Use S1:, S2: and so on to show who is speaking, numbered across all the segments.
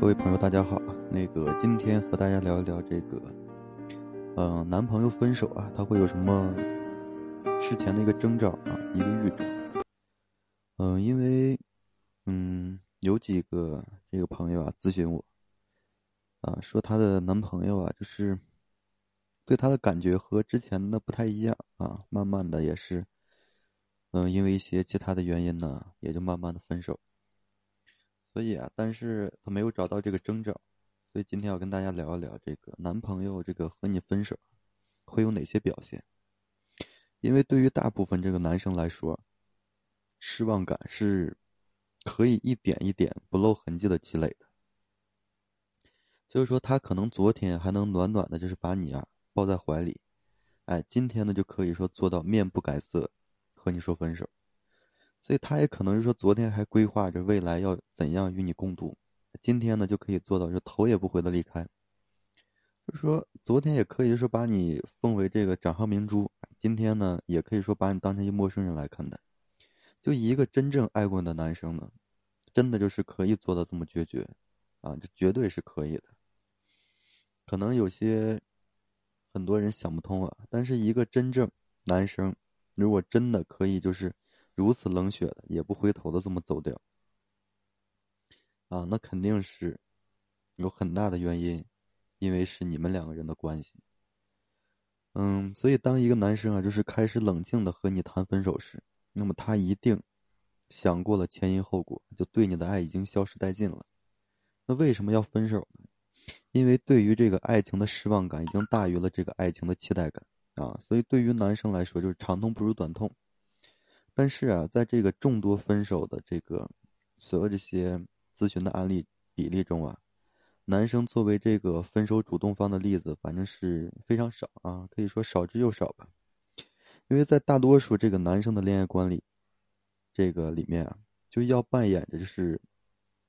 S1: 各位朋友，大家好。那个今天和大家聊一聊这个，嗯，男朋友分手啊，他会有什么事前的一个征兆啊，一个预兆。嗯，因为嗯，有几个这个朋友啊咨询我，啊，说她的男朋友啊，就是对她的感觉和之前的不太一样啊，慢慢的也是，嗯，因为一些其他的原因呢，也就慢慢的分手。所以啊，但是他没有找到这个征兆，所以今天要跟大家聊一聊这个男朋友这个和你分手会有哪些表现。因为对于大部分这个男生来说，失望感是可以一点一点不露痕迹的积累的。就是说，他可能昨天还能暖暖的，就是把你啊抱在怀里，哎，今天呢就可以说做到面不改色，和你说分手。所以他也可能是说，昨天还规划着未来要怎样与你共度，今天呢就可以做到，就头也不回的离开。就说，昨天也可以说把你奉为这个掌上明珠，今天呢也可以说把你当成一陌生人来看待。就一个真正爱过的男生呢，真的就是可以做到这么决绝，啊，这绝对是可以的。可能有些很多人想不通啊，但是一个真正男生，如果真的可以就是。如此冷血的，也不回头的这么走掉，啊，那肯定是有很大的原因，因为是你们两个人的关系。嗯，所以当一个男生啊，就是开始冷静的和你谈分手时，那么他一定想过了前因后果，就对你的爱已经消失殆尽了。那为什么要分手呢？因为对于这个爱情的失望感已经大于了这个爱情的期待感啊，所以对于男生来说，就是长痛不如短痛。但是啊，在这个众多分手的这个所有这些咨询的案例比例中啊，男生作为这个分手主动方的例子，反正是非常少啊，可以说少之又少吧。因为在大多数这个男生的恋爱观里，这个里面啊，就要扮演着就是，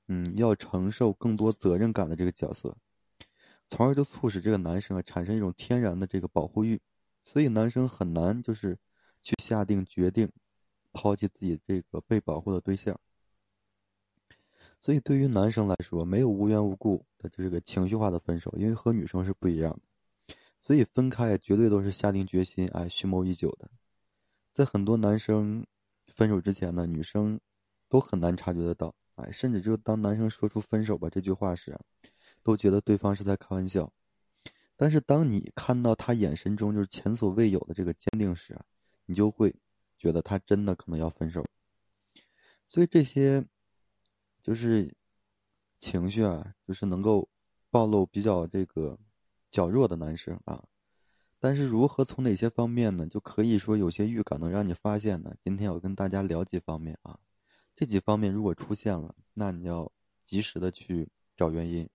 S1: 嗯，要承受更多责任感的这个角色，从而就促使这个男生啊产生一种天然的这个保护欲，所以男生很难就是去下定决定。抛弃自己这个被保护的对象，所以对于男生来说，没有无缘无故的这个情绪化的分手，因为和女生是不一样的，所以分开绝对都是下定决心，哎，蓄谋已久的。在很多男生分手之前呢，女生都很难察觉得到，哎，甚至就当男生说出分手吧这句话时，都觉得对方是在开玩笑。但是当你看到他眼神中就是前所未有的这个坚定时，你就会。觉得他真的可能要分手，所以这些就是情绪啊，就是能够暴露比较这个较弱的男生啊。但是如何从哪些方面呢？就可以说有些预感能让你发现呢。今天我跟大家聊几方面啊，这几方面如果出现了，那你要及时的去找原因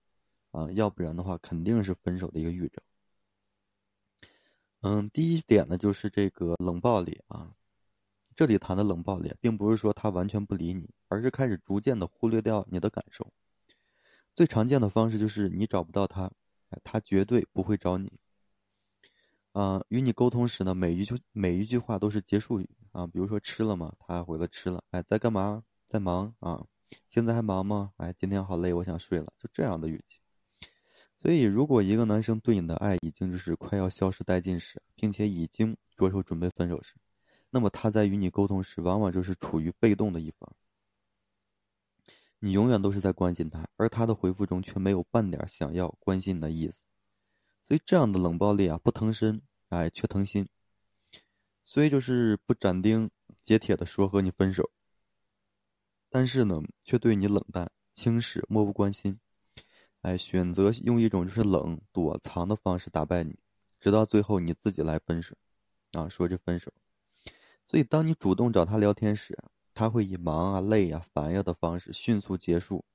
S1: 啊，要不然的话肯定是分手的一个预兆。嗯，第一点呢就是这个冷暴力啊。这里谈的冷暴力，并不是说他完全不理你，而是开始逐渐的忽略掉你的感受。最常见的方式就是你找不到他，他绝对不会找你。啊，与你沟通时呢，每一句每一句话都是结束语啊，比如说吃了吗？他回了吃了。哎，在干嘛？在忙啊？现在还忙吗？哎，今天好累，我想睡了。就这样的语气。所以，如果一个男生对你的爱已经就是快要消失殆尽时，并且已经着手准备分手时，那么他在与你沟通时，往往就是处于被动的一方。你永远都是在关心他，而他的回复中却没有半点想要关心的意思。所以这样的冷暴力啊，不疼身，哎，却疼心。所以就是不斩钉截铁的说和你分手，但是呢，却对你冷淡、轻视、漠不关心，哎，选择用一种就是冷躲藏的方式打败你，直到最后你自己来分手，啊，说这分手。所以，当你主动找他聊天时，他会以忙啊、累啊、烦呀的方式迅速结束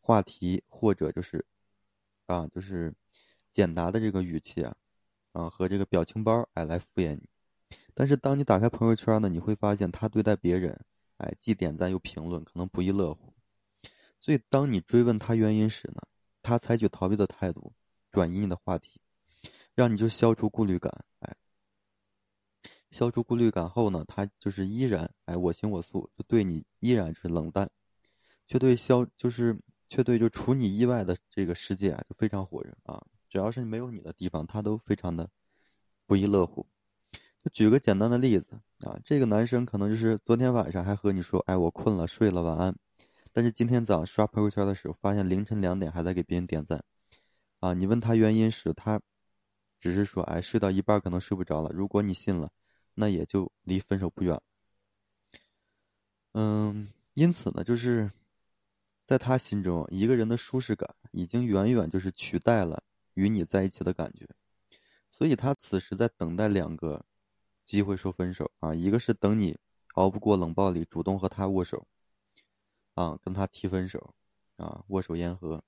S1: 话题，或者就是，啊，就是简答的这个语气啊，啊和这个表情包哎来敷衍你。但是，当你打开朋友圈呢，你会发现他对待别人哎既点赞又评论，可能不亦乐乎。所以，当你追问他原因时呢，他采取逃避的态度，转移你的话题，让你就消除顾虑感。消除顾虑感后呢，他就是依然哎我行我素，就对你依然是冷淡，却对消就是却对就除你以外的这个世界啊就非常火热啊，只要是没有你的地方，他都非常的不亦乐乎。就举个简单的例子啊，这个男生可能就是昨天晚上还和你说，哎，我困了，睡了，晚安。但是今天早上刷朋友圈的时候，发现凌晨两点还在给别人点赞，啊，你问他原因时，他只是说，哎，睡到一半可能睡不着了。如果你信了，那也就离分手不远。嗯，因此呢，就是在他心中，一个人的舒适感已经远远就是取代了与你在一起的感觉，所以他此时在等待两个机会说分手啊，一个是等你熬不过冷暴力，主动和他握手。啊，跟他提分手，啊，握手言和。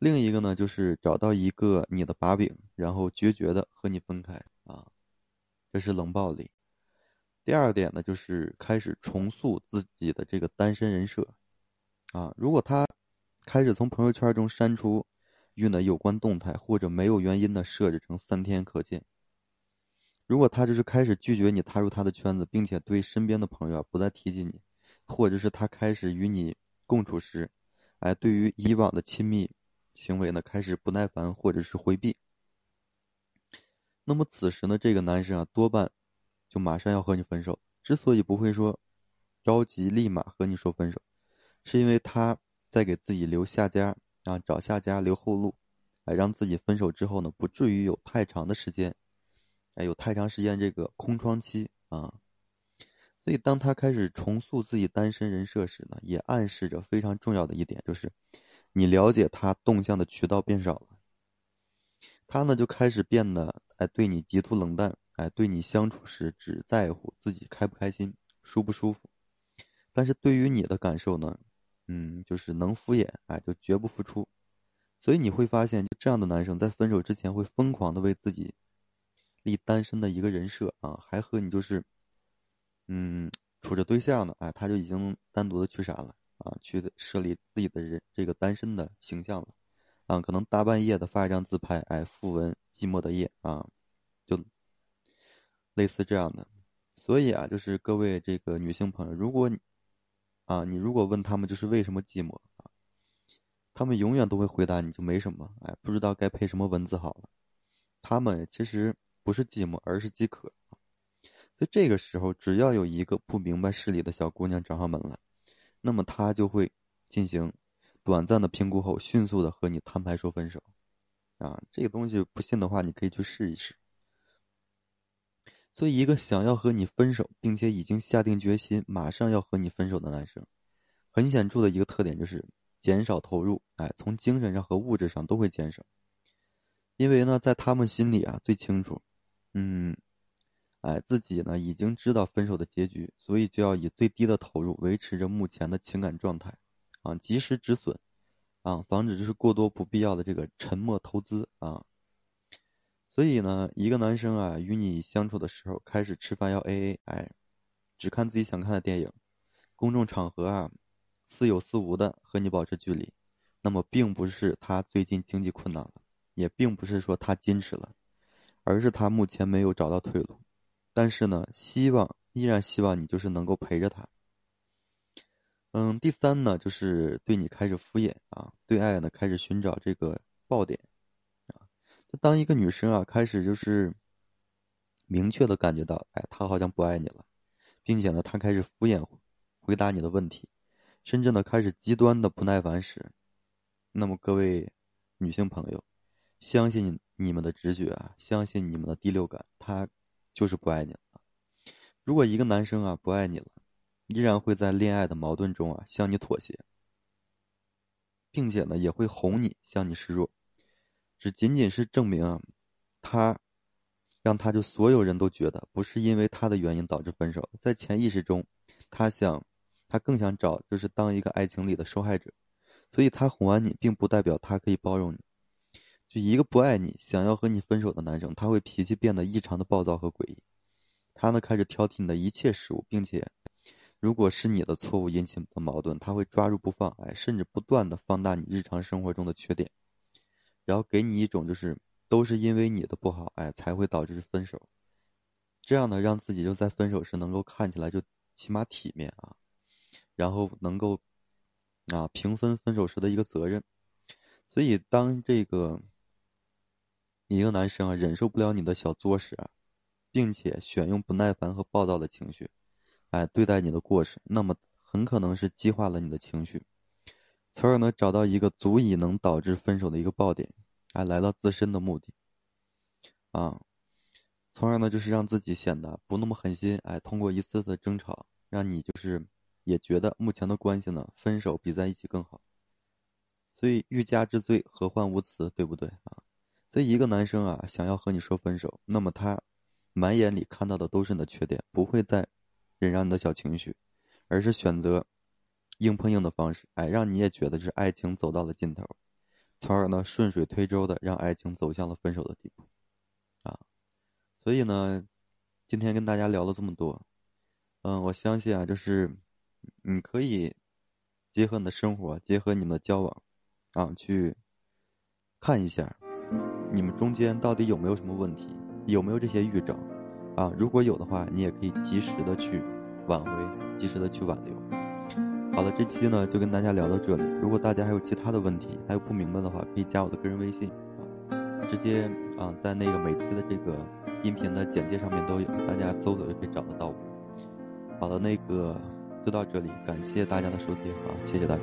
S1: 另一个呢，就是找到一个你的把柄，然后决绝的和你分开，啊，这是冷暴力。第二点呢，就是开始重塑自己的这个单身人设，啊，如果他开始从朋友圈中删除与呢有关动态，或者没有原因的设置成三天可见。如果他就是开始拒绝你踏入他的圈子，并且对身边的朋友啊不再提及你。或者是他开始与你共处时，哎，对于以往的亲密行为呢，开始不耐烦或者是回避。那么此时呢，这个男生啊，多半就马上要和你分手。之所以不会说着急立马和你说分手，是因为他在给自己留下家啊，找下家留后路，哎，让自己分手之后呢，不至于有太长的时间，哎，有太长时间这个空窗期啊。所以，当他开始重塑自己单身人设时呢，也暗示着非常重要的一点，就是你了解他动向的渠道变少了。他呢就开始变得哎，对你极度冷淡，哎，对你相处时只在乎自己开不开心、舒不舒服，但是对于你的感受呢，嗯，就是能敷衍，哎，就绝不付出。所以你会发现，这样的男生在分手之前会疯狂的为自己立单身的一个人设啊，还和你就是。嗯，处着对象呢，哎，他就已经单独的去啥了啊？去设立自己的人这个单身的形象了，啊，可能大半夜的发一张自拍，哎，附文寂寞的夜啊，就类似这样的。所以啊，就是各位这个女性朋友，如果啊，你如果问他们就是为什么寂寞啊，他们永远都会回答你就没什么，哎，不知道该配什么文字好了。他们其实不是寂寞，而是饥渴。在这个时候，只要有一个不明白事理的小姑娘找上门来，那么他就会进行短暂的评估后，迅速的和你摊牌说分手。啊，这个东西不信的话，你可以去试一试。所以，一个想要和你分手，并且已经下定决心马上要和你分手的男生，很显著的一个特点就是减少投入。哎，从精神上和物质上都会减少，因为呢，在他们心里啊，最清楚，嗯。哎，自己呢已经知道分手的结局，所以就要以最低的投入维持着目前的情感状态，啊，及时止损，啊，防止就是过多不必要的这个沉默投资啊。所以呢，一个男生啊与你相处的时候，开始吃饭要 AA，哎，只看自己想看的电影，公众场合啊，似有似无的和你保持距离，那么并不是他最近经济困难了，也并不是说他矜持了，而是他目前没有找到退路。但是呢，希望依然希望你就是能够陪着他。嗯，第三呢，就是对你开始敷衍啊，对爱呢开始寻找这个爆点啊。当一个女生啊开始就是明确的感觉到，哎，他好像不爱你了，并且呢，他开始敷衍回答你的问题，甚至呢开始极端的不耐烦时，那么各位女性朋友，相信你们的直觉啊，相信你们的第六感，他。就是不爱你了。如果一个男生啊不爱你了，依然会在恋爱的矛盾中啊向你妥协，并且呢也会哄你向你示弱，只仅仅是证明啊他让他就所有人都觉得不是因为他的原因导致分手，在潜意识中，他想他更想找就是当一个爱情里的受害者，所以他哄完你，并不代表他可以包容你。就一个不爱你、想要和你分手的男生，他会脾气变得异常的暴躁和诡异。他呢开始挑剔你的一切事物，并且，如果是你的错误引起的矛盾，他会抓住不放，哎，甚至不断的放大你日常生活中的缺点，然后给你一种就是都是因为你的不好，哎，才会导致分手。这样呢，让自己就在分手时能够看起来就起码体面啊，然后能够啊平分分手时的一个责任。所以当这个一个男生啊忍受不了你的小作时，并且选用不耐烦和暴躁的情绪，哎对待你的过失，那么很可能是激化了你的情绪，从而呢找到一个足以能导致分手的一个爆点，哎来到自身的目的，啊。从而呢，就是让自己显得不那么狠心，哎，通过一次次的争吵，让你就是也觉得目前的关系呢，分手比在一起更好。所以欲加之罪，何患无辞，对不对啊？所以一个男生啊，想要和你说分手，那么他满眼里看到的都是你的缺点，不会再忍让你的小情绪，而是选择硬碰硬的方式，哎，让你也觉得是爱情走到了尽头，从而呢，顺水推舟的让爱情走向了分手的地步。啊所以呢，今天跟大家聊了这么多，嗯，我相信啊，就是你可以结合你的生活，结合你们的交往，啊，去看一下你们中间到底有没有什么问题，有没有这些预兆，啊，如果有的话，你也可以及时的去挽回，及时的去挽留。好了，这期呢就跟大家聊到这里。如果大家还有其他的问题，还有不明白的话，可以加我的个人微信，啊，直接啊在那个每期的这个。音频的简介上面都有，大家搜索就可以找得到我。好了，那个就到这里，感谢大家的收听，啊，谢谢大家。